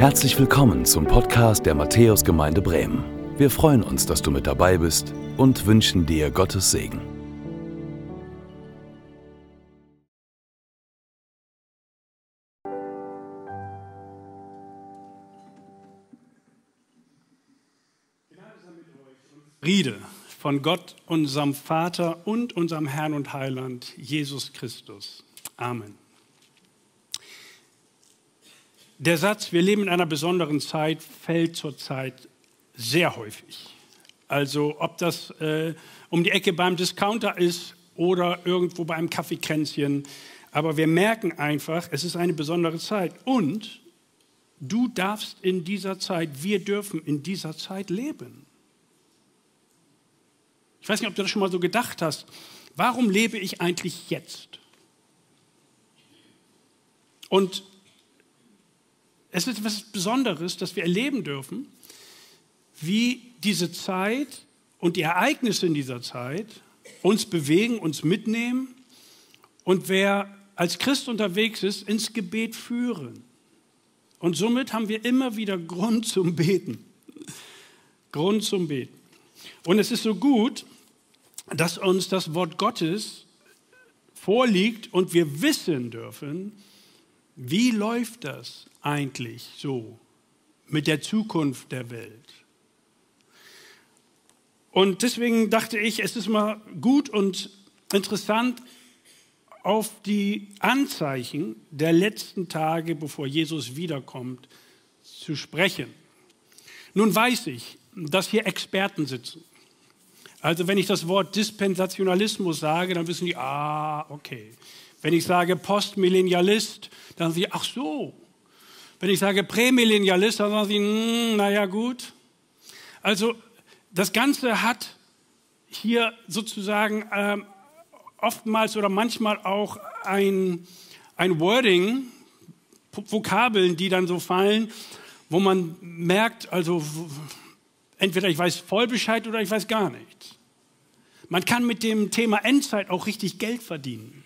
Herzlich willkommen zum Podcast der Matthäusgemeinde Bremen. Wir freuen uns, dass du mit dabei bist und wünschen dir Gottes Segen. Friede von Gott, unserem Vater und unserem Herrn und Heiland, Jesus Christus. Amen. Der Satz, wir leben in einer besonderen Zeit, fällt zurzeit sehr häufig. Also ob das äh, um die Ecke beim Discounter ist oder irgendwo bei einem Kaffeekränzchen. Aber wir merken einfach, es ist eine besondere Zeit. Und du darfst in dieser Zeit, wir dürfen in dieser Zeit leben. Ich weiß nicht, ob du das schon mal so gedacht hast. Warum lebe ich eigentlich jetzt? Und es ist etwas Besonderes, dass wir erleben dürfen, wie diese Zeit und die Ereignisse in dieser Zeit uns bewegen, uns mitnehmen und wer als Christ unterwegs ist, ins Gebet führen. Und somit haben wir immer wieder Grund zum Beten. Grund zum Beten. Und es ist so gut, dass uns das Wort Gottes vorliegt und wir wissen dürfen, wie läuft das eigentlich so mit der Zukunft der Welt? Und deswegen dachte ich, es ist mal gut und interessant, auf die Anzeichen der letzten Tage, bevor Jesus wiederkommt, zu sprechen. Nun weiß ich, dass hier Experten sitzen. Also wenn ich das Wort Dispensationalismus sage, dann wissen die, ah, okay. Wenn ich sage Postmillennialist, dann sagen sie, ach so. Wenn ich sage Prämillennialist, dann sagen sie, hm, naja gut. Also das Ganze hat hier sozusagen äh, oftmals oder manchmal auch ein, ein Wording, Vokabeln, die dann so fallen, wo man merkt, also entweder ich weiß voll Bescheid oder ich weiß gar nichts. Man kann mit dem Thema Endzeit auch richtig Geld verdienen.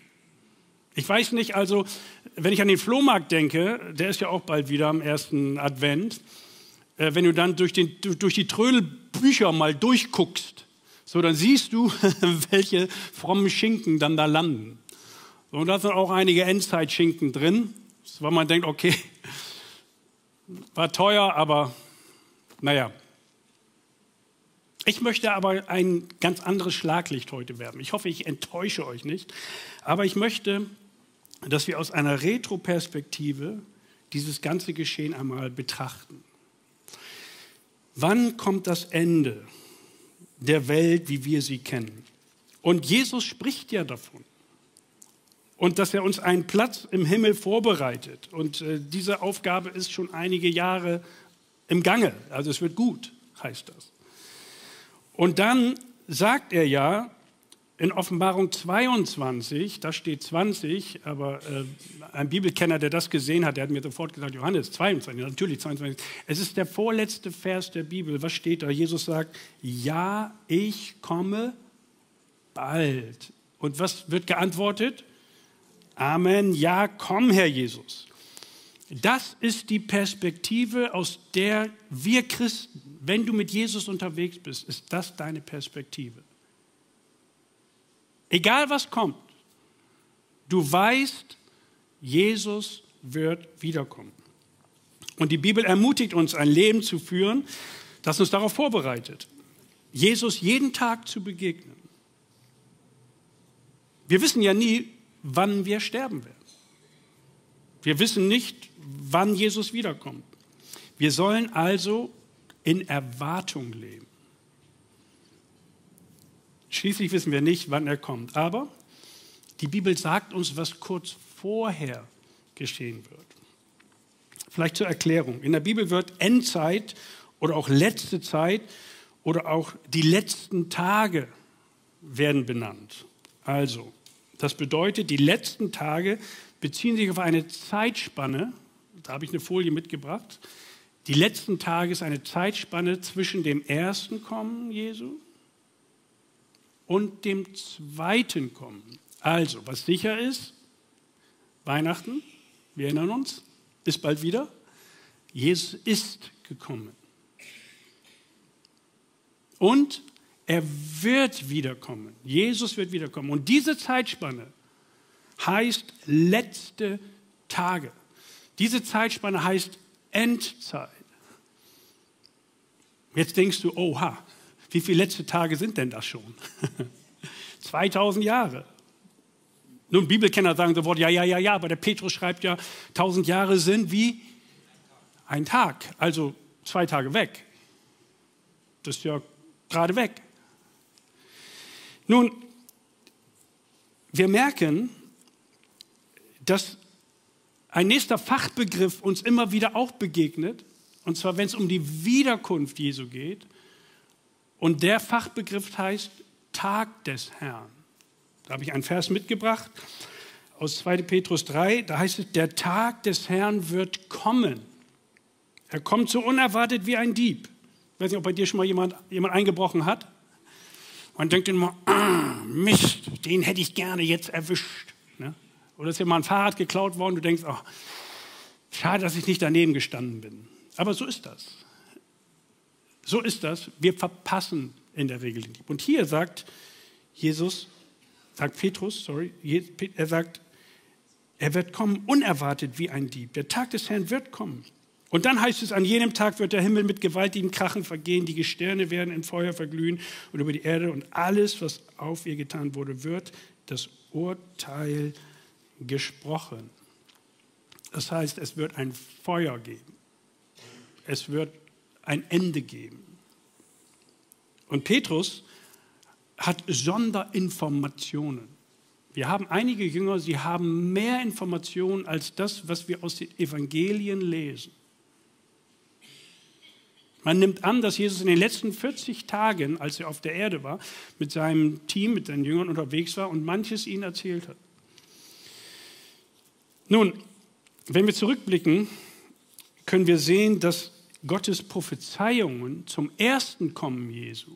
Ich weiß nicht, also wenn ich an den Flohmarkt denke, der ist ja auch bald wieder am ersten Advent, äh, wenn du dann durch, den, durch die Trödelbücher mal durchguckst, so dann siehst du, welche frommen Schinken dann da landen. Und da sind auch einige Endzeitschinken drin, weil man denkt, okay, war teuer, aber naja. Ich möchte aber ein ganz anderes Schlaglicht heute werfen. Ich hoffe, ich enttäusche euch nicht. Aber ich möchte dass wir aus einer Retroperspektive dieses ganze Geschehen einmal betrachten. Wann kommt das Ende der Welt, wie wir sie kennen? Und Jesus spricht ja davon. Und dass er uns einen Platz im Himmel vorbereitet. Und äh, diese Aufgabe ist schon einige Jahre im Gange. Also es wird gut, heißt das. Und dann sagt er ja, in Offenbarung 22, da steht 20, aber äh, ein Bibelkenner, der das gesehen hat, der hat mir sofort gesagt, Johannes 22, natürlich 22. Es ist der vorletzte Vers der Bibel. Was steht da? Jesus sagt, ja, ich komme bald. Und was wird geantwortet? Amen, ja, komm, Herr Jesus. Das ist die Perspektive, aus der wir Christen, wenn du mit Jesus unterwegs bist, ist das deine Perspektive. Egal was kommt, du weißt, Jesus wird wiederkommen. Und die Bibel ermutigt uns, ein Leben zu führen, das uns darauf vorbereitet, Jesus jeden Tag zu begegnen. Wir wissen ja nie, wann wir sterben werden. Wir wissen nicht, wann Jesus wiederkommt. Wir sollen also in Erwartung leben. Schließlich wissen wir nicht, wann er kommt. Aber die Bibel sagt uns, was kurz vorher geschehen wird. Vielleicht zur Erklärung. In der Bibel wird Endzeit oder auch letzte Zeit oder auch die letzten Tage werden benannt. Also, das bedeutet, die letzten Tage beziehen sich auf eine Zeitspanne, da habe ich eine Folie mitgebracht. Die letzten Tage ist eine Zeitspanne zwischen dem ersten Kommen Jesu und dem zweiten Kommen. Also, was sicher ist, Weihnachten, wir erinnern uns, ist bald wieder. Jesus ist gekommen. Und er wird wiederkommen. Jesus wird wiederkommen. Und diese Zeitspanne heißt letzte Tage. Diese Zeitspanne heißt Endzeit. Jetzt denkst du, oha, wie viele letzte Tage sind denn das schon? 2000 Jahre. Nun, Bibelkenner sagen sofort, ja, ja, ja, ja, aber der Petrus schreibt ja, 1000 Jahre sind wie ein Tag, also zwei Tage weg. Das ist ja gerade weg. Nun, wir merken, dass ein nächster Fachbegriff uns immer wieder auch begegnet, und zwar wenn es um die Wiederkunft Jesu geht. Und der Fachbegriff heißt Tag des Herrn. Da habe ich einen Vers mitgebracht aus 2. Petrus 3, da heißt es, der Tag des Herrn wird kommen. Er kommt so unerwartet wie ein Dieb. Ich weiß nicht, ob bei dir schon mal jemand, jemand eingebrochen hat. Man denkt immer, ah, Mist, den hätte ich gerne jetzt erwischt. Ne? Oder ist dir mal ein Fahrrad geklaut worden, du denkst, oh, schade, dass ich nicht daneben gestanden bin. Aber so ist das. So ist das. Wir verpassen in der Regel den Dieb. Und hier sagt Jesus, sagt Petrus, sorry, er sagt, er wird kommen unerwartet wie ein Dieb. Der Tag des Herrn wird kommen. Und dann heißt es, an jenem Tag wird der Himmel mit gewaltigen Krachen vergehen, die Gestirne werden in Feuer verglühen und über die Erde und alles, was auf ihr getan wurde, wird das Urteil gesprochen. Das heißt, es wird ein Feuer geben. Es wird ein Ende geben. Und Petrus hat Sonderinformationen. Wir haben einige Jünger, sie haben mehr Informationen als das, was wir aus den Evangelien lesen. Man nimmt an, dass Jesus in den letzten 40 Tagen, als er auf der Erde war, mit seinem Team, mit seinen Jüngern unterwegs war und manches ihnen erzählt hat. Nun, wenn wir zurückblicken, können wir sehen, dass Gottes Prophezeiungen zum ersten Kommen Jesu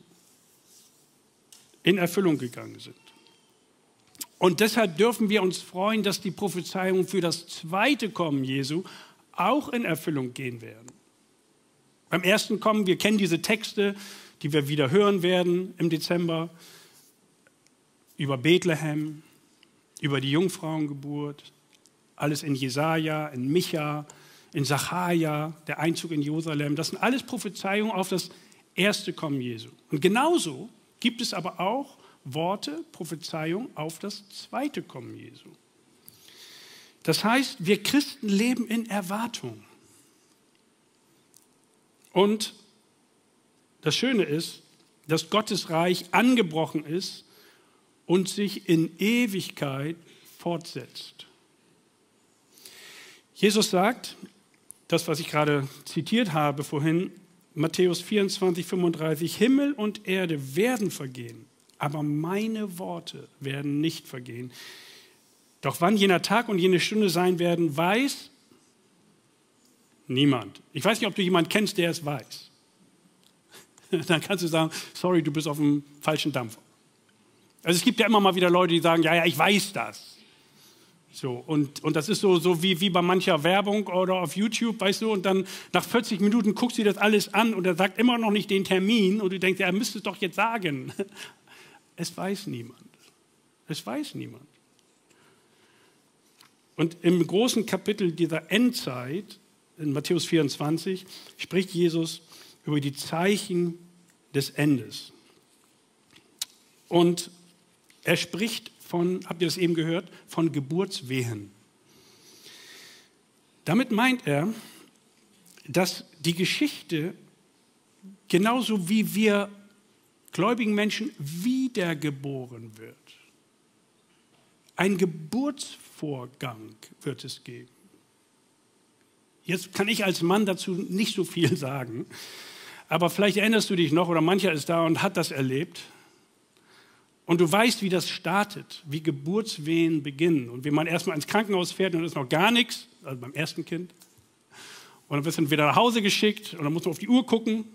in Erfüllung gegangen sind. Und deshalb dürfen wir uns freuen, dass die Prophezeiungen für das zweite Kommen Jesu auch in Erfüllung gehen werden. Beim ersten Kommen, wir kennen diese Texte, die wir wieder hören werden im Dezember, über Bethlehem, über die Jungfrauengeburt, alles in Jesaja, in Micha, in Sacharja, der Einzug in Jerusalem. Das sind alles Prophezeiungen auf das erste Kommen Jesu. Und genauso gibt es aber auch Worte, Prophezeiungen auf das zweite Kommen Jesu. Das heißt, wir Christen leben in Erwartung. Und das Schöne ist, dass Gottes Reich angebrochen ist und sich in Ewigkeit fortsetzt. Jesus sagt, das, was ich gerade zitiert habe vorhin, Matthäus 24, 35, Himmel und Erde werden vergehen, aber meine Worte werden nicht vergehen. Doch wann jener Tag und jene Stunde sein werden, weiß Niemand. Ich weiß nicht, ob du jemanden kennst, der es weiß. Dann kannst du sagen, sorry, du bist auf dem falschen Dampfer. Also es gibt ja immer mal wieder Leute, die sagen, ja, ja, ich weiß das. So, und, und das ist so, so wie, wie bei mancher Werbung oder auf YouTube, weißt du, und dann nach 40 Minuten guckst du dir das alles an und er sagt immer noch nicht den Termin und du denkst, er müsste es doch jetzt sagen. Es weiß niemand. Es weiß niemand. Und im großen Kapitel dieser Endzeit in Matthäus 24 spricht Jesus über die Zeichen des Endes. Und er spricht von, habt ihr das eben gehört, von Geburtswehen. Damit meint er, dass die Geschichte genauso wie wir gläubigen Menschen wiedergeboren wird. Ein Geburtsvorgang wird es geben. Jetzt kann ich als Mann dazu nicht so viel sagen, aber vielleicht erinnerst du dich noch oder mancher ist da und hat das erlebt. Und du weißt, wie das startet, wie Geburtswehen beginnen und wie man erstmal ins Krankenhaus fährt und da ist noch gar nichts, also beim ersten Kind. Und dann wirst du wieder nach Hause geschickt und dann muss man auf die Uhr gucken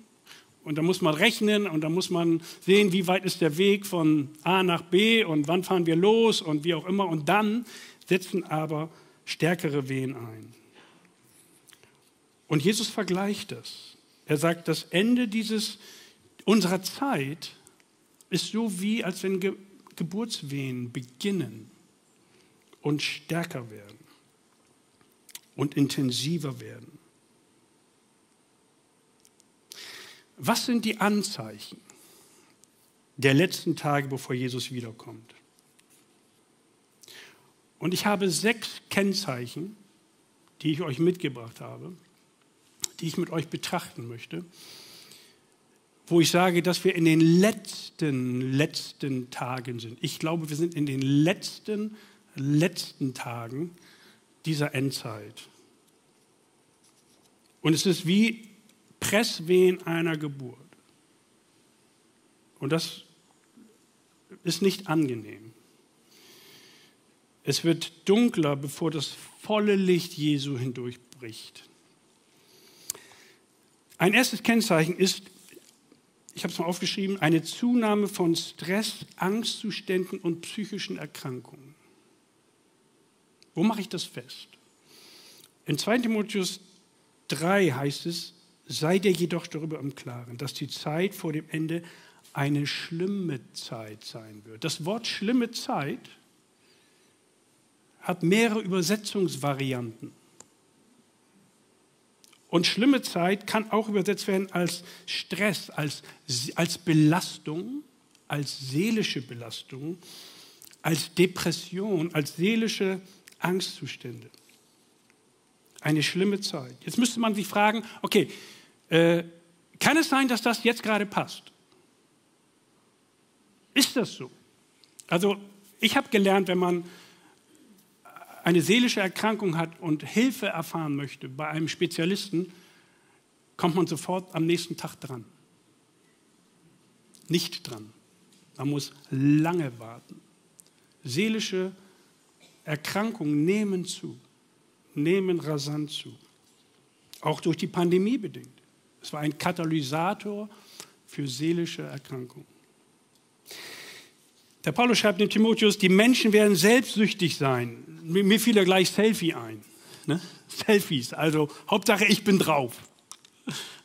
und dann muss man rechnen und dann muss man sehen, wie weit ist der Weg von A nach B und wann fahren wir los und wie auch immer. Und dann setzen aber stärkere Wehen ein. Und Jesus vergleicht das. Er sagt, das Ende dieses, unserer Zeit ist so wie, als wenn Ge Geburtswehen beginnen und stärker werden und intensiver werden. Was sind die Anzeichen der letzten Tage, bevor Jesus wiederkommt? Und ich habe sechs Kennzeichen, die ich euch mitgebracht habe, die ich mit euch betrachten möchte, wo ich sage, dass wir in den letzten, letzten Tagen sind. Ich glaube, wir sind in den letzten, letzten Tagen dieser Endzeit. Und es ist wie Presswehen einer Geburt. Und das ist nicht angenehm. Es wird dunkler, bevor das volle Licht Jesu hindurchbricht. Ein erstes Kennzeichen ist, ich habe es mal aufgeschrieben, eine Zunahme von Stress, Angstzuständen und psychischen Erkrankungen. Wo mache ich das fest? In 2 Timotheus 3 heißt es, sei dir jedoch darüber im Klaren, dass die Zeit vor dem Ende eine schlimme Zeit sein wird. Das Wort schlimme Zeit hat mehrere Übersetzungsvarianten. Und schlimme Zeit kann auch übersetzt werden als Stress, als, als Belastung, als seelische Belastung, als Depression, als seelische Angstzustände. Eine schlimme Zeit. Jetzt müsste man sich fragen, okay, äh, kann es sein, dass das jetzt gerade passt? Ist das so? Also ich habe gelernt, wenn man eine seelische Erkrankung hat und Hilfe erfahren möchte bei einem Spezialisten, kommt man sofort am nächsten Tag dran. Nicht dran. Man muss lange warten. Seelische Erkrankungen nehmen zu, nehmen rasant zu. Auch durch die Pandemie bedingt. Es war ein Katalysator für seelische Erkrankungen. Der Paulus schreibt dem Timotheus, die Menschen werden selbstsüchtig sein. Mir fiel ja gleich Selfie ein. Ne? Selfies, also Hauptsache ich bin drauf.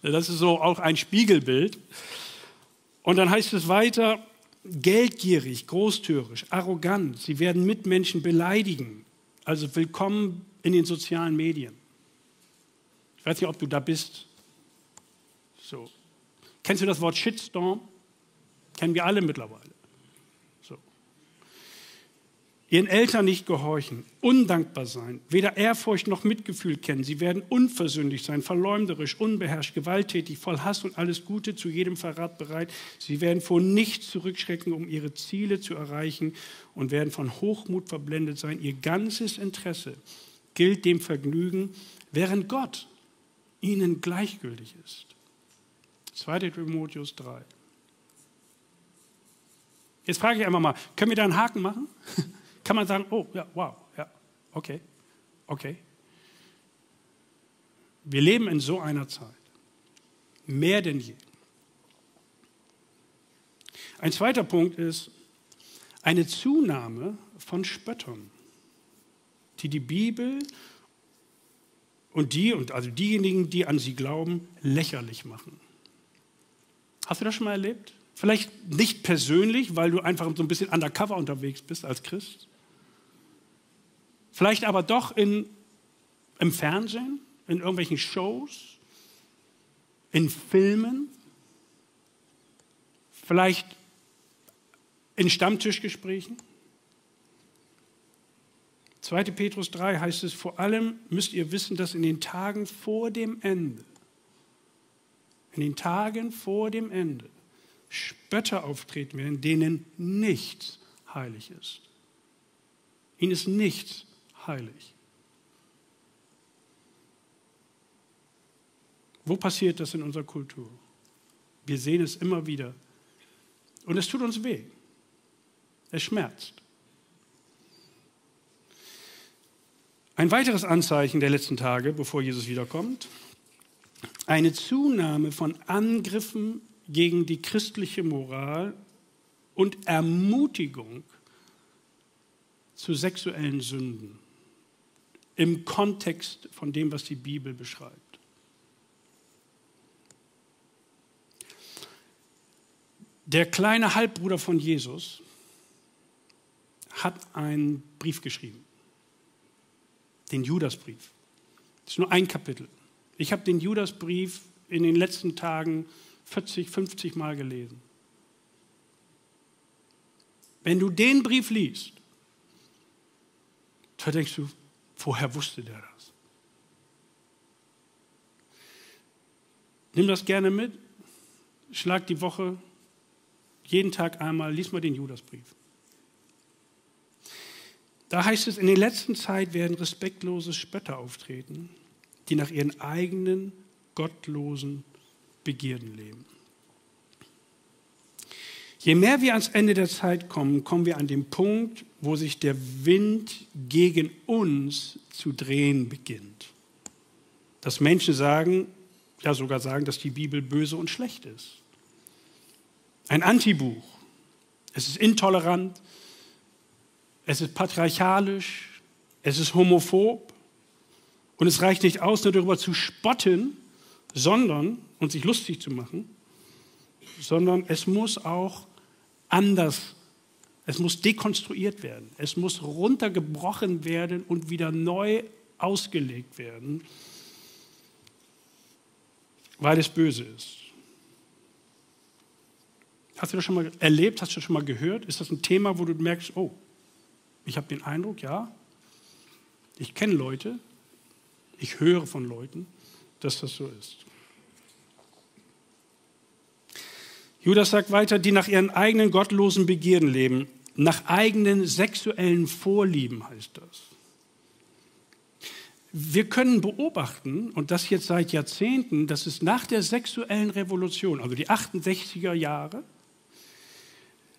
Das ist so auch ein Spiegelbild. Und dann heißt es weiter, geldgierig, großtürisch, arrogant. Sie werden Mitmenschen beleidigen. Also willkommen in den sozialen Medien. Ich weiß nicht, ob du da bist. So. Kennst du das Wort Shitstorm? Kennen wir alle mittlerweile ihren Eltern nicht gehorchen, undankbar sein, weder Ehrfurcht noch Mitgefühl kennen. Sie werden unversöhnlich sein, verleumderisch, unbeherrscht, gewalttätig, voll Hass und alles Gute, zu jedem Verrat bereit. Sie werden vor nichts zurückschrecken, um ihre Ziele zu erreichen und werden von Hochmut verblendet sein. Ihr ganzes Interesse gilt dem Vergnügen, während Gott ihnen gleichgültig ist. 2. Timotheus 3. Jetzt frage ich einmal mal, können wir da einen Haken machen? kann man sagen, oh ja, wow, ja, okay, okay. Wir leben in so einer Zeit, mehr denn je. Ein zweiter Punkt ist eine Zunahme von Spöttern, die die Bibel und die und also diejenigen, die an sie glauben, lächerlich machen. Hast du das schon mal erlebt? Vielleicht nicht persönlich, weil du einfach so ein bisschen undercover unterwegs bist als Christ. Vielleicht aber doch in, im Fernsehen, in irgendwelchen Shows, in Filmen, vielleicht in Stammtischgesprächen. 2. Petrus 3 heißt es, vor allem müsst ihr wissen, dass in den Tagen vor dem Ende, in den Tagen vor dem Ende, Spötter auftreten werden, denen nichts heilig ist. Ihnen ist nichts heilig. Wo passiert das in unserer Kultur? Wir sehen es immer wieder. Und es tut uns weh. Es schmerzt. Ein weiteres Anzeichen der letzten Tage, bevor Jesus wiederkommt, eine Zunahme von Angriffen gegen die christliche Moral und Ermutigung zu sexuellen Sünden im Kontext von dem, was die Bibel beschreibt. Der kleine Halbbruder von Jesus hat einen Brief geschrieben, den Judasbrief. Das ist nur ein Kapitel. Ich habe den Judasbrief in den letzten Tagen 40, 50 Mal gelesen. Wenn du den Brief liest, da denkst du, woher wusste der das? Nimm das gerne mit, schlag die Woche jeden Tag einmal, lies mal den Judasbrief. Da heißt es, in der letzten Zeit werden respektlose Spötter auftreten, die nach ihren eigenen gottlosen Begierden leben. Je mehr wir ans Ende der Zeit kommen, kommen wir an den Punkt, wo sich der Wind gegen uns zu drehen beginnt. Dass Menschen sagen, ja sogar sagen, dass die Bibel böse und schlecht ist. Ein Antibuch. Es ist intolerant, es ist patriarchalisch, es ist homophob und es reicht nicht aus, nur darüber zu spotten, sondern, und sich lustig zu machen, sondern es muss auch anders, es muss dekonstruiert werden, es muss runtergebrochen werden und wieder neu ausgelegt werden, weil es böse ist. Hast du das schon mal erlebt? Hast du das schon mal gehört? Ist das ein Thema, wo du merkst, oh, ich habe den Eindruck, ja, ich kenne Leute, ich höre von Leuten, dass das so ist. Judas sagt weiter, die nach ihren eigenen gottlosen Begierden leben, nach eigenen sexuellen Vorlieben heißt das. Wir können beobachten, und das jetzt seit Jahrzehnten, dass es nach der sexuellen Revolution, also die 68er Jahre,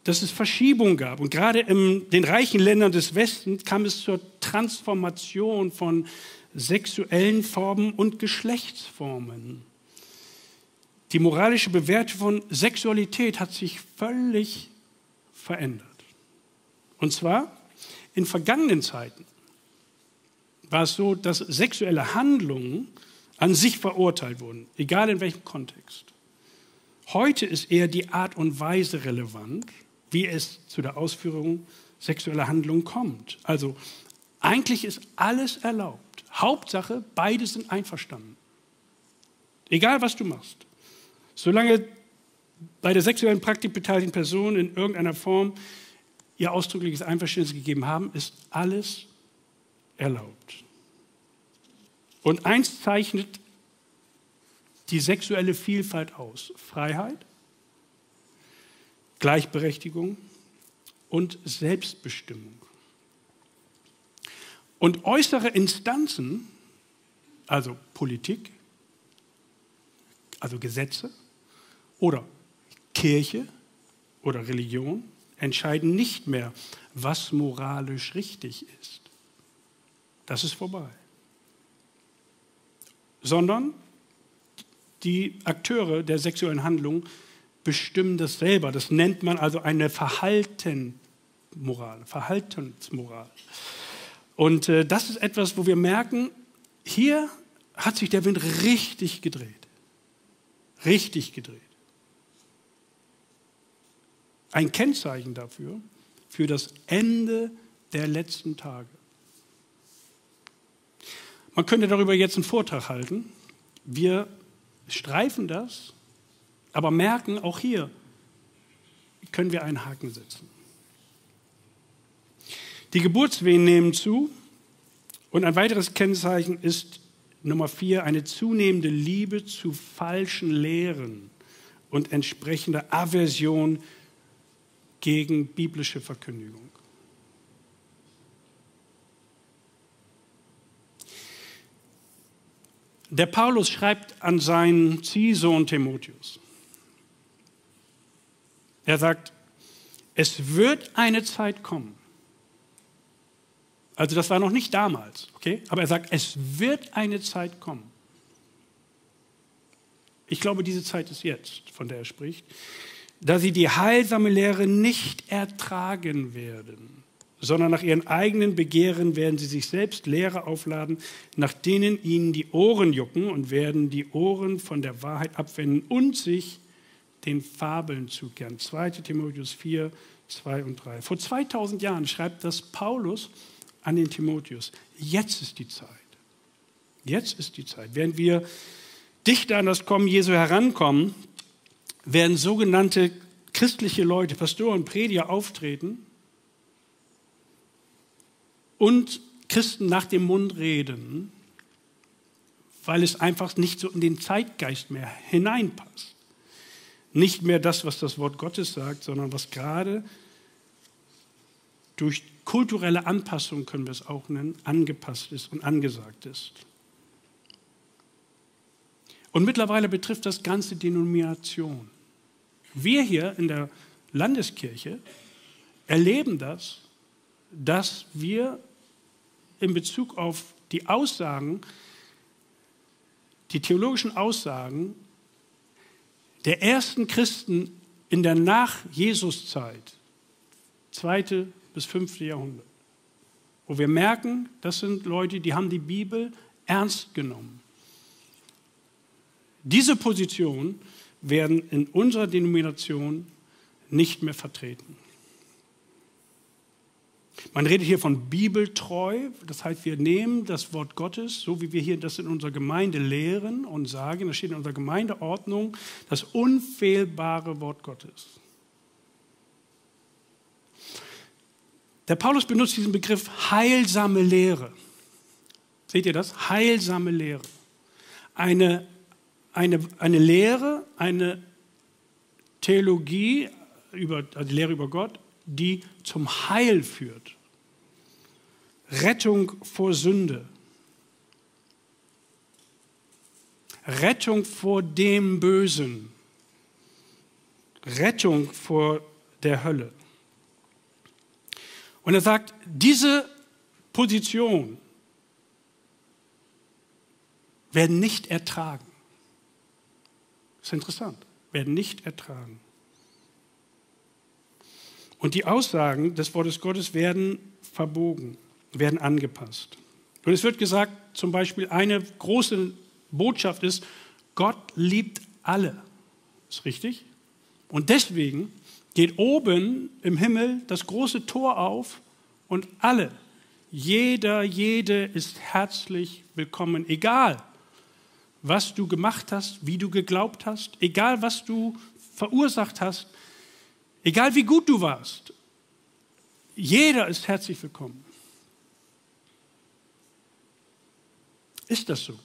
dass es Verschiebungen gab. Und gerade in den reichen Ländern des Westens kam es zur Transformation von sexuellen Formen und Geschlechtsformen. Die moralische Bewertung von Sexualität hat sich völlig verändert. Und zwar in vergangenen Zeiten war es so, dass sexuelle Handlungen an sich verurteilt wurden, egal in welchem Kontext. Heute ist eher die Art und Weise relevant, wie es zu der Ausführung sexueller Handlungen kommt. Also eigentlich ist alles erlaubt. Hauptsache, beide sind einverstanden. Egal, was du machst. Solange bei der sexuellen Praktik beteiligten Personen in irgendeiner Form ihr ausdrückliches Einverständnis gegeben haben, ist alles erlaubt. Und eins zeichnet die sexuelle Vielfalt aus. Freiheit, Gleichberechtigung und Selbstbestimmung. Und äußere Instanzen, also Politik, also Gesetze oder Kirche oder Religion, entscheiden nicht mehr, was moralisch richtig ist. Das ist vorbei. Sondern die Akteure der sexuellen Handlung bestimmen das selber. Das nennt man also eine Verhaltenmoral, Verhaltensmoral. Und äh, das ist etwas, wo wir merken, hier hat sich der Wind richtig gedreht. Richtig gedreht. Ein Kennzeichen dafür, für das Ende der letzten Tage. Man könnte darüber jetzt einen Vortrag halten. Wir streifen das aber merken, auch hier können wir einen Haken setzen. Die Geburtswehen nehmen zu und ein weiteres Kennzeichen ist Nummer vier, eine zunehmende Liebe zu falschen Lehren und entsprechende Aversion gegen biblische Verkündigung. Der Paulus schreibt an seinen Ziehsohn Timotheus. Er sagt, es wird eine Zeit kommen. Also das war noch nicht damals, okay? Aber er sagt, es wird eine Zeit kommen. Ich glaube, diese Zeit ist jetzt, von der er spricht, da sie die heilsame Lehre nicht ertragen werden, sondern nach ihren eigenen Begehren werden sie sich selbst Lehre aufladen, nach denen ihnen die Ohren jucken und werden die Ohren von der Wahrheit abwenden und sich den Fabeln zukehren. 2 Timotheus 4, 2 und 3. Vor 2000 Jahren schreibt das Paulus an den Timotheus. Jetzt ist die Zeit. Jetzt ist die Zeit. Während wir dichter an das Kommen Jesu herankommen, werden sogenannte christliche Leute, Pastoren, Prediger auftreten und Christen nach dem Mund reden, weil es einfach nicht so in den Zeitgeist mehr hineinpasst. Nicht mehr das, was das Wort Gottes sagt, sondern was gerade durch kulturelle Anpassung, können wir es auch nennen, angepasst ist und angesagt ist. Und mittlerweile betrifft das ganze Denomination. Wir hier in der Landeskirche erleben das, dass wir in Bezug auf die Aussagen, die theologischen Aussagen der ersten Christen in der Nach-Jesus-Zeit, zweite bis fünfte Jahrhundert, wo wir merken, das sind Leute, die haben die Bibel ernst genommen. Diese Position werden in unserer Denomination nicht mehr vertreten. Man redet hier von bibeltreu, das heißt, wir nehmen das Wort Gottes, so wie wir hier das in unserer Gemeinde lehren und sagen, das steht in unserer Gemeindeordnung, das unfehlbare Wort Gottes. Der Paulus benutzt diesen Begriff heilsame Lehre. Seht ihr das? Heilsame Lehre. Eine, eine, eine Lehre, eine Theologie, über, also die Lehre über Gott, die zum Heil führt. Rettung vor Sünde. Rettung vor dem Bösen. Rettung vor der Hölle. Und er sagt, diese Position werden nicht ertragen. Das ist interessant. Werden nicht ertragen. Und die Aussagen des Wortes Gottes werden verbogen, werden angepasst. Und es wird gesagt, zum Beispiel eine große Botschaft ist, Gott liebt alle. Ist richtig? Und deswegen geht oben im Himmel das große Tor auf und alle, jeder, jede ist herzlich willkommen, egal was du gemacht hast, wie du geglaubt hast, egal was du verursacht hast, Egal wie gut du warst, jeder ist herzlich willkommen. Ist das so?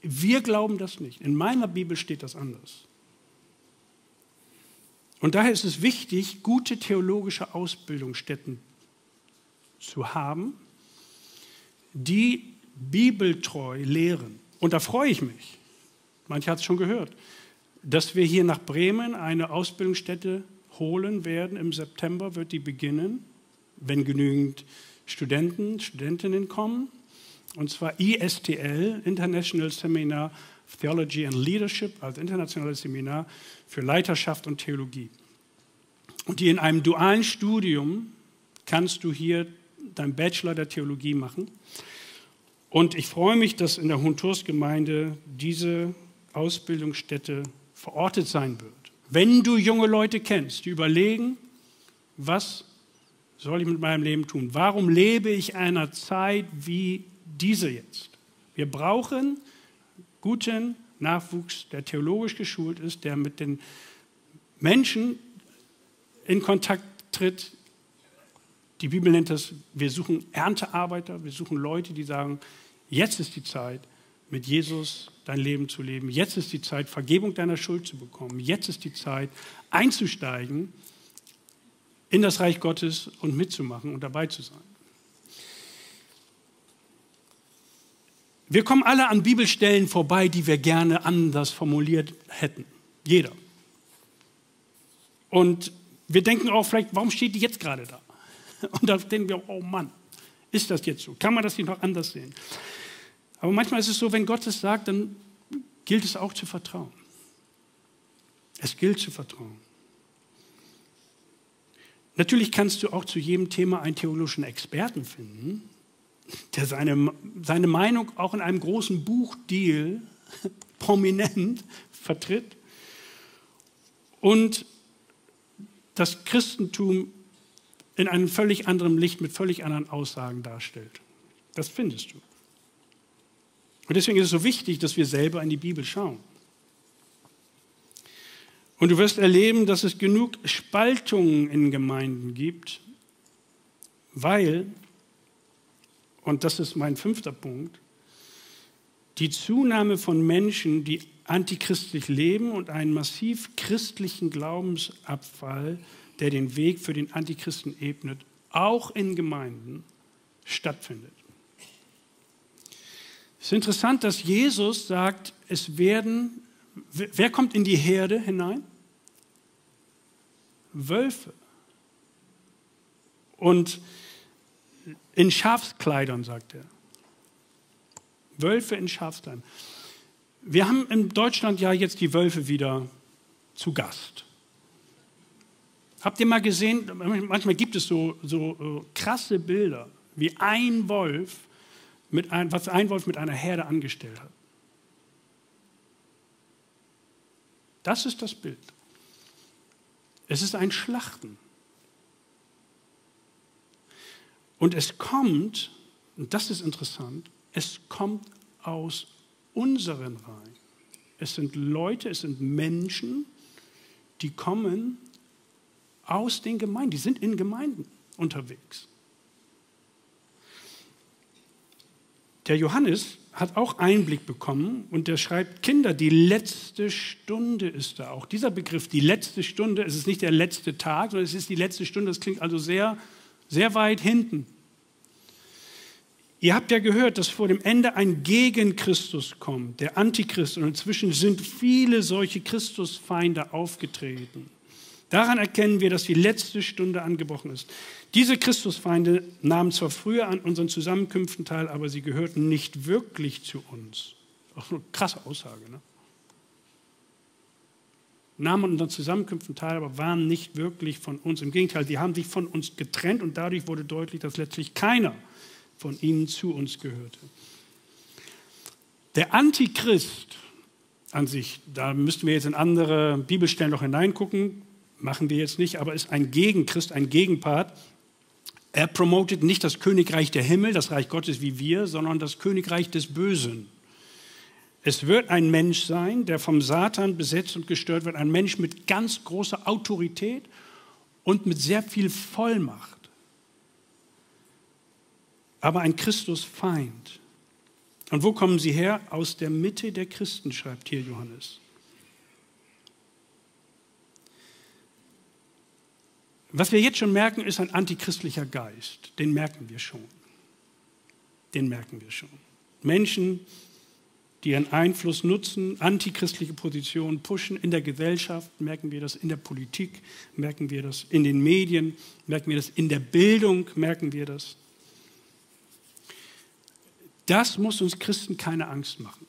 Wir glauben das nicht. In meiner Bibel steht das anders. Und daher ist es wichtig, gute theologische Ausbildungsstätten zu haben, die bibeltreu lehren. Und da freue ich mich. Manche hat es schon gehört dass wir hier nach Bremen eine Ausbildungsstätte holen werden. Im September wird die beginnen, wenn genügend Studenten, Studentinnen kommen. Und zwar ISTL, International Seminar of Theology and Leadership, also internationales Seminar für Leiterschaft und Theologie. Und die in einem dualen Studium kannst du hier dein Bachelor der Theologie machen. Und ich freue mich, dass in der Hunturs-Gemeinde diese Ausbildungsstätte verortet sein wird. Wenn du junge Leute kennst, die überlegen, was soll ich mit meinem Leben tun? Warum lebe ich einer Zeit wie diese jetzt? Wir brauchen guten Nachwuchs, der theologisch geschult ist, der mit den Menschen in Kontakt tritt. Die Bibel nennt das, wir suchen Erntearbeiter, wir suchen Leute, die sagen, jetzt ist die Zeit, mit Jesus dein Leben zu leben. Jetzt ist die Zeit, Vergebung deiner Schuld zu bekommen. Jetzt ist die Zeit, einzusteigen in das Reich Gottes und mitzumachen und dabei zu sein. Wir kommen alle an Bibelstellen vorbei, die wir gerne anders formuliert hätten. Jeder. Und wir denken auch vielleicht, warum steht die jetzt gerade da? Und da denken wir, oh Mann, ist das jetzt so? Kann man das nicht noch anders sehen? Aber manchmal ist es so, wenn Gott es sagt, dann gilt es auch zu vertrauen. Es gilt zu vertrauen. Natürlich kannst du auch zu jedem Thema einen theologischen Experten finden, der seine, seine Meinung auch in einem großen Buchdeal prominent vertritt. und das Christentum in einem völlig anderen Licht mit völlig anderen Aussagen darstellt. Das findest du. Und deswegen ist es so wichtig, dass wir selber in die Bibel schauen. Und du wirst erleben, dass es genug Spaltungen in Gemeinden gibt, weil, und das ist mein fünfter Punkt, die Zunahme von Menschen, die antichristlich leben und einen massiv christlichen Glaubensabfall, der den Weg für den Antichristen ebnet, auch in Gemeinden stattfindet. Es ist interessant, dass Jesus sagt, es werden, wer kommt in die Herde hinein? Wölfe. Und in Schafskleidern, sagt er. Wölfe in Schafskleidern. Wir haben in Deutschland ja jetzt die Wölfe wieder zu Gast. Habt ihr mal gesehen, manchmal gibt es so, so äh, krasse Bilder, wie ein Wolf, mit ein, was ein Wolf mit einer Herde angestellt hat. Das ist das Bild. Es ist ein Schlachten. Und es kommt, und das ist interessant, es kommt aus unseren Reihen. Es sind Leute, es sind Menschen, die kommen aus den Gemeinden, die sind in Gemeinden unterwegs. Der Johannes hat auch Einblick bekommen und der schreibt, Kinder, die letzte Stunde ist da auch. Dieser Begriff, die letzte Stunde, es ist nicht der letzte Tag, sondern es ist die letzte Stunde, das klingt also sehr, sehr weit hinten. Ihr habt ja gehört, dass vor dem Ende ein Gegenchristus kommt, der Antichrist. Und inzwischen sind viele solche Christusfeinde aufgetreten. Daran erkennen wir, dass die letzte Stunde angebrochen ist. Diese Christusfeinde nahmen zwar früher an unseren Zusammenkünften teil, aber sie gehörten nicht wirklich zu uns. Auch eine krasse Aussage. Ne? Nahmen an unseren Zusammenkünften teil, aber waren nicht wirklich von uns. Im Gegenteil, die haben sich von uns getrennt und dadurch wurde deutlich, dass letztlich keiner von ihnen zu uns gehörte. Der Antichrist an sich, da müssten wir jetzt in andere Bibelstellen noch hineingucken, machen wir jetzt nicht, aber ist ein Gegenchrist, ein Gegenpart. Er promotet nicht das Königreich der Himmel, das Reich Gottes wie wir, sondern das Königreich des Bösen. Es wird ein Mensch sein, der vom Satan besetzt und gestört wird, ein Mensch mit ganz großer Autorität und mit sehr viel Vollmacht aber ein Christusfeind. Und wo kommen sie her? Aus der Mitte der Christen, schreibt hier Johannes. Was wir jetzt schon merken, ist ein antichristlicher Geist. Den merken wir schon. Den merken wir schon. Menschen, die ihren Einfluss nutzen, antichristliche Positionen pushen in der Gesellschaft, merken wir das in der Politik, merken wir das in den Medien, merken wir das in der Bildung, merken wir das. Das muss uns Christen keine Angst machen.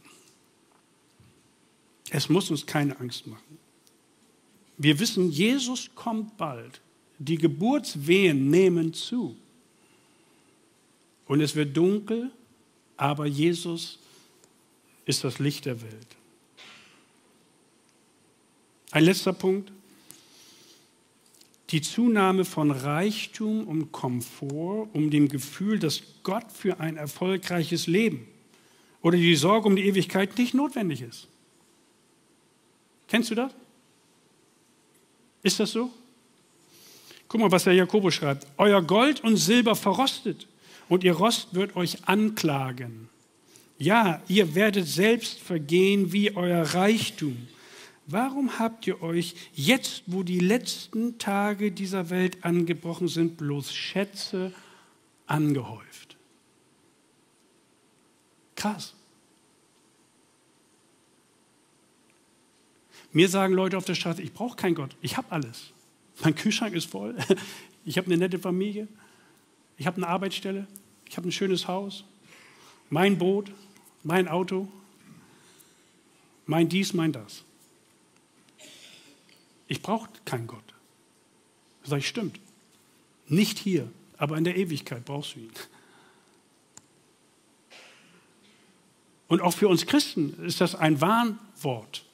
Es muss uns keine Angst machen. Wir wissen, Jesus kommt bald. Die Geburtswehen nehmen zu. Und es wird dunkel, aber Jesus ist das Licht der Welt. Ein letzter Punkt die Zunahme von Reichtum und Komfort, um dem Gefühl, dass Gott für ein erfolgreiches Leben oder die Sorge um die Ewigkeit nicht notwendig ist. Kennst du das? Ist das so? Guck mal, was der Jakobus schreibt. Euer Gold und Silber verrostet und ihr Rost wird euch anklagen. Ja, ihr werdet selbst vergehen wie euer Reichtum. Warum habt ihr euch jetzt, wo die letzten Tage dieser Welt angebrochen sind, bloß Schätze angehäuft? Krass. Mir sagen Leute auf der Straße, ich brauche keinen Gott, ich habe alles. Mein Kühlschrank ist voll, ich habe eine nette Familie, ich habe eine Arbeitsstelle, ich habe ein schönes Haus, mein Boot, mein Auto, mein dies, mein das. Ich brauche keinen Gott. Sag ich, stimmt. Nicht hier, aber in der Ewigkeit brauchst du ihn. Und auch für uns Christen ist das ein Warnwort.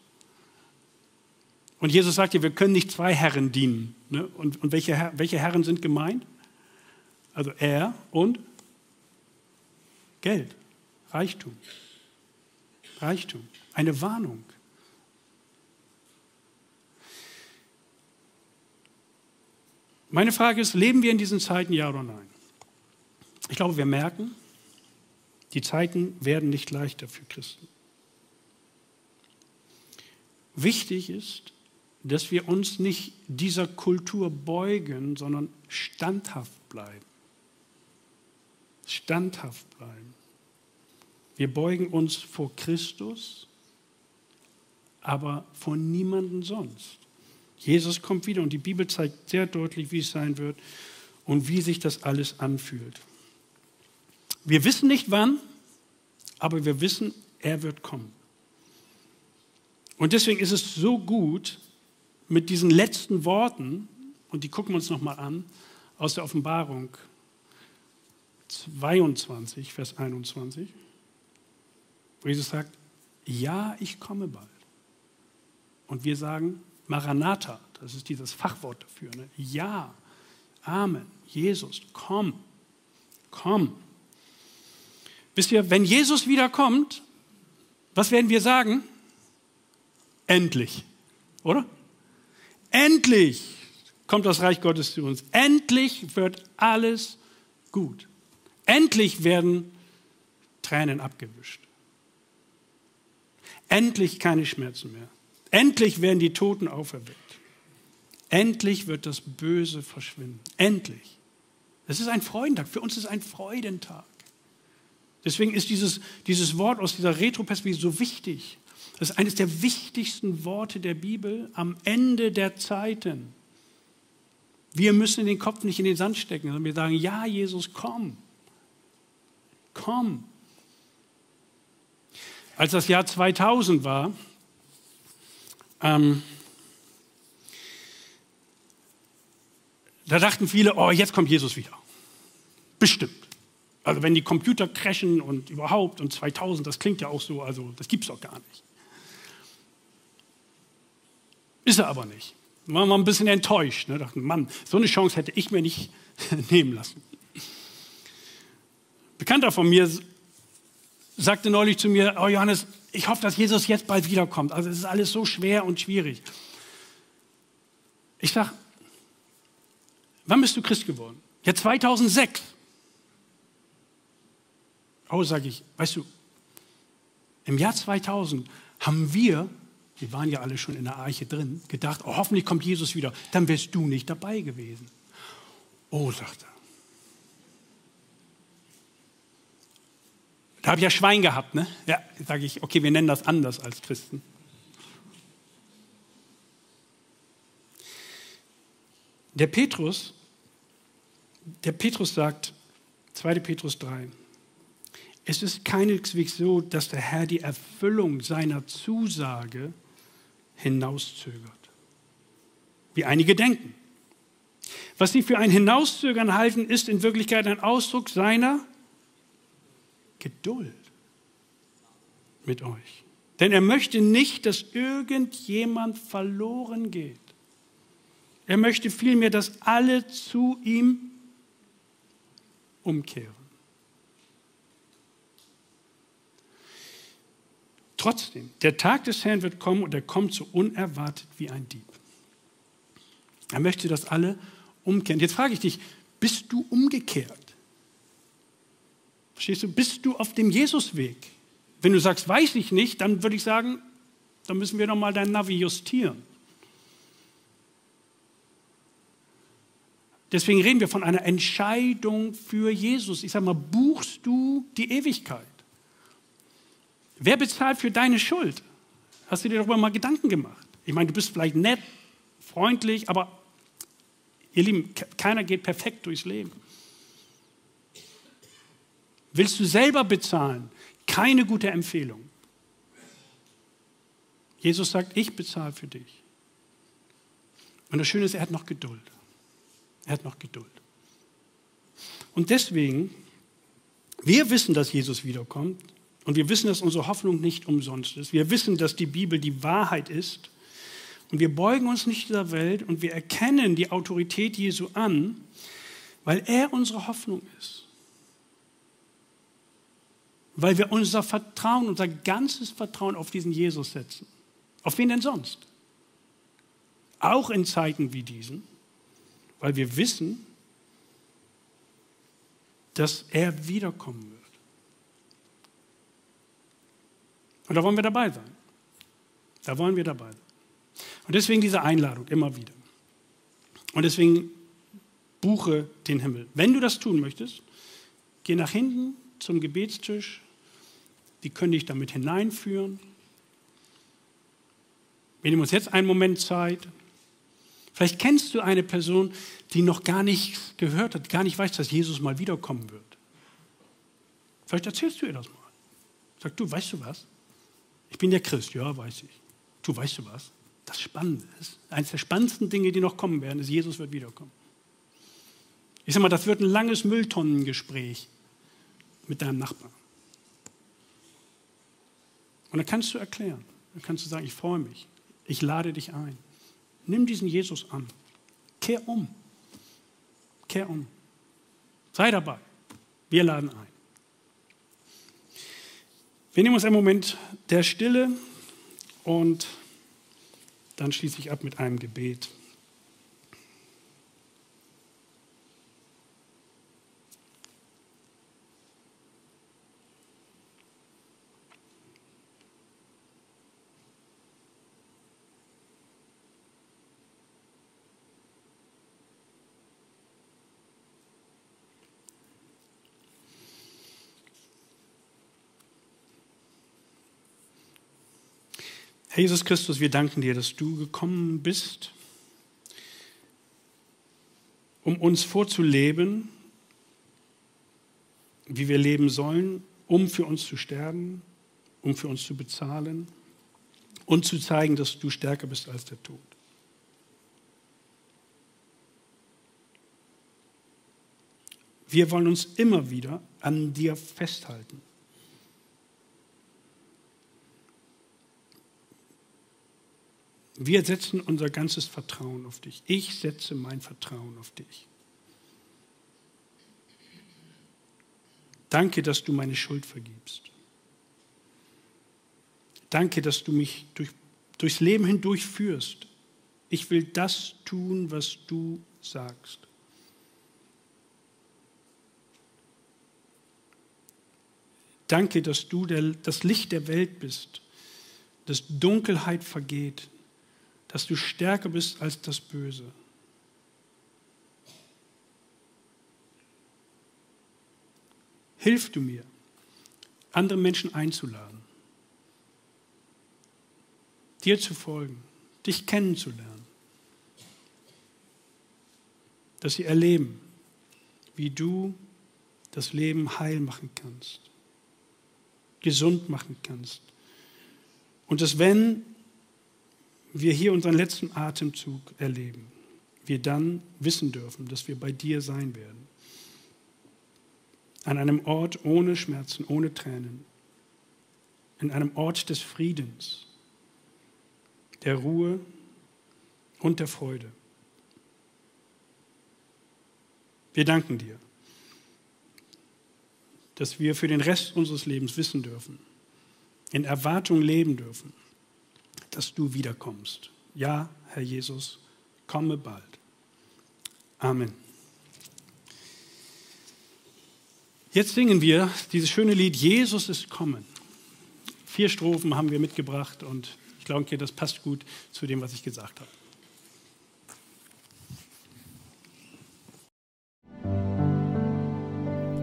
Und Jesus sagt ja, wir können nicht zwei Herren dienen. Ne? Und, und welche, welche Herren sind gemeint? Also er und Geld, Reichtum. Reichtum, eine Warnung. Meine Frage ist, leben wir in diesen Zeiten, ja oder nein? Ich glaube, wir merken, die Zeiten werden nicht leichter für Christen. Wichtig ist, dass wir uns nicht dieser Kultur beugen, sondern standhaft bleiben. Standhaft bleiben. Wir beugen uns vor Christus, aber vor niemanden sonst. Jesus kommt wieder und die Bibel zeigt sehr deutlich, wie es sein wird und wie sich das alles anfühlt. Wir wissen nicht wann, aber wir wissen, er wird kommen. Und deswegen ist es so gut, mit diesen letzten Worten, und die gucken wir uns nochmal an, aus der Offenbarung 22, Vers 21, wo Jesus sagt, ja, ich komme bald. Und wir sagen, Maranatha, das ist dieses Fachwort dafür. Ne? Ja, Amen, Jesus, komm, komm. Wisst ihr, wenn Jesus wiederkommt, was werden wir sagen? Endlich, oder? Endlich kommt das Reich Gottes zu uns. Endlich wird alles gut. Endlich werden Tränen abgewischt. Endlich keine Schmerzen mehr. Endlich werden die Toten auferweckt. Endlich wird das Böse verschwinden. Endlich. Es ist ein Freudentag. Für uns ist ein Freudentag. Deswegen ist dieses, dieses Wort aus dieser Retroperspektive so wichtig. Das ist eines der wichtigsten Worte der Bibel am Ende der Zeiten. Wir müssen den Kopf nicht in den Sand stecken, sondern wir sagen, ja, Jesus, komm. Komm. Als das Jahr 2000 war, ähm, da dachten viele, oh, jetzt kommt Jesus wieder. Bestimmt. Also wenn die Computer crashen und überhaupt und 2000, das klingt ja auch so, also das gibt es doch gar nicht. Ist er aber nicht. War mal ein bisschen enttäuscht. Ne? Dachten, Mann, so eine Chance hätte ich mir nicht nehmen lassen. Bekannter von mir sagte neulich zu mir, oh Johannes, ich hoffe, dass Jesus jetzt bald wiederkommt. Also es ist alles so schwer und schwierig. Ich sage, wann bist du Christ geworden? Ja, 2006. Oh, sage ich, weißt du, im Jahr 2000 haben wir, wir waren ja alle schon in der Arche drin, gedacht, oh, hoffentlich kommt Jesus wieder. Dann wärst du nicht dabei gewesen. Oh, sagt er. Da habe ich ja Schwein gehabt, ne? Ja, sage ich, okay, wir nennen das anders als Christen. Der Petrus, der Petrus sagt, 2. Petrus 3, es ist keineswegs so, dass der Herr die Erfüllung seiner Zusage hinauszögert, wie einige denken. Was sie für ein Hinauszögern halten, ist in Wirklichkeit ein Ausdruck seiner Geduld mit euch. Denn er möchte nicht, dass irgendjemand verloren geht. Er möchte vielmehr, dass alle zu ihm umkehren. Trotzdem, der Tag des Herrn wird kommen und er kommt so unerwartet wie ein Dieb. Er möchte, dass alle umkehren. Jetzt frage ich dich, bist du umgekehrt? Verstehst du? Bist du auf dem Jesusweg? Wenn du sagst, weiß ich nicht, dann würde ich sagen, dann müssen wir nochmal dein Navi justieren. Deswegen reden wir von einer Entscheidung für Jesus. Ich sage mal, buchst du die Ewigkeit? Wer bezahlt für deine Schuld? Hast du dir darüber mal Gedanken gemacht? Ich meine, du bist vielleicht nett, freundlich, aber ihr Lieben, keiner geht perfekt durchs Leben. Willst du selber bezahlen? Keine gute Empfehlung. Jesus sagt, ich bezahle für dich. Und das Schöne ist, er hat noch Geduld. Er hat noch Geduld. Und deswegen, wir wissen, dass Jesus wiederkommt und wir wissen, dass unsere Hoffnung nicht umsonst ist. Wir wissen, dass die Bibel die Wahrheit ist Und wir beugen uns nicht dieser Welt und wir erkennen die Autorität Jesu an, weil er unsere Hoffnung ist. Weil wir unser Vertrauen, unser ganzes Vertrauen auf diesen Jesus setzen. Auf wen denn sonst? Auch in Zeiten wie diesen, weil wir wissen, dass er wiederkommen wird. Und da wollen wir dabei sein. Da wollen wir dabei sein. Und deswegen diese Einladung immer wieder. Und deswegen buche den Himmel. Wenn du das tun möchtest, geh nach hinten zum Gebetstisch. Die können dich damit hineinführen. Wir nehmen uns jetzt einen Moment Zeit. Vielleicht kennst du eine Person, die noch gar nichts gehört hat, gar nicht weiß, dass Jesus mal wiederkommen wird. Vielleicht erzählst du ihr das mal. Sag du, weißt du was? Ich bin der Christ, ja, weiß ich. Du weißt du was? das Spannende ist, eines der spannendsten Dinge, die noch kommen werden, ist, Jesus wird wiederkommen. Ich sage mal, das wird ein langes Mülltonnengespräch mit deinem Nachbarn. Und dann kannst du erklären, dann kannst du sagen, ich freue mich, ich lade dich ein. Nimm diesen Jesus an. Kehr um. Kehr um. Sei dabei. Wir laden ein. Wir nehmen uns einen Moment der Stille und dann schließe ich ab mit einem Gebet. Jesus Christus, wir danken dir, dass du gekommen bist, um uns vorzuleben, wie wir leben sollen, um für uns zu sterben, um für uns zu bezahlen und zu zeigen, dass du stärker bist als der Tod. Wir wollen uns immer wieder an dir festhalten. Wir setzen unser ganzes Vertrauen auf dich. Ich setze mein Vertrauen auf dich. Danke, dass du meine Schuld vergibst. Danke, dass du mich durch, durchs Leben hindurch führst. Ich will das tun, was du sagst. Danke, dass du der, das Licht der Welt bist, dass Dunkelheit vergeht, dass du stärker bist als das Böse. Hilf du mir, andere Menschen einzuladen, dir zu folgen, dich kennenzulernen, dass sie erleben, wie du das Leben heil machen kannst, gesund machen kannst. Und dass wenn wir hier unseren letzten Atemzug erleben, wir dann wissen dürfen, dass wir bei dir sein werden. An einem Ort ohne Schmerzen, ohne Tränen. In einem Ort des Friedens, der Ruhe und der Freude. Wir danken dir, dass wir für den Rest unseres Lebens wissen dürfen, in Erwartung leben dürfen dass du wiederkommst. Ja, Herr Jesus, komme bald. Amen. Jetzt singen wir dieses schöne Lied Jesus ist kommen. Vier Strophen haben wir mitgebracht und ich glaube, das passt gut zu dem, was ich gesagt habe.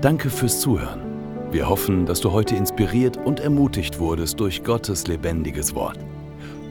Danke fürs Zuhören. Wir hoffen, dass du heute inspiriert und ermutigt wurdest durch Gottes lebendiges Wort.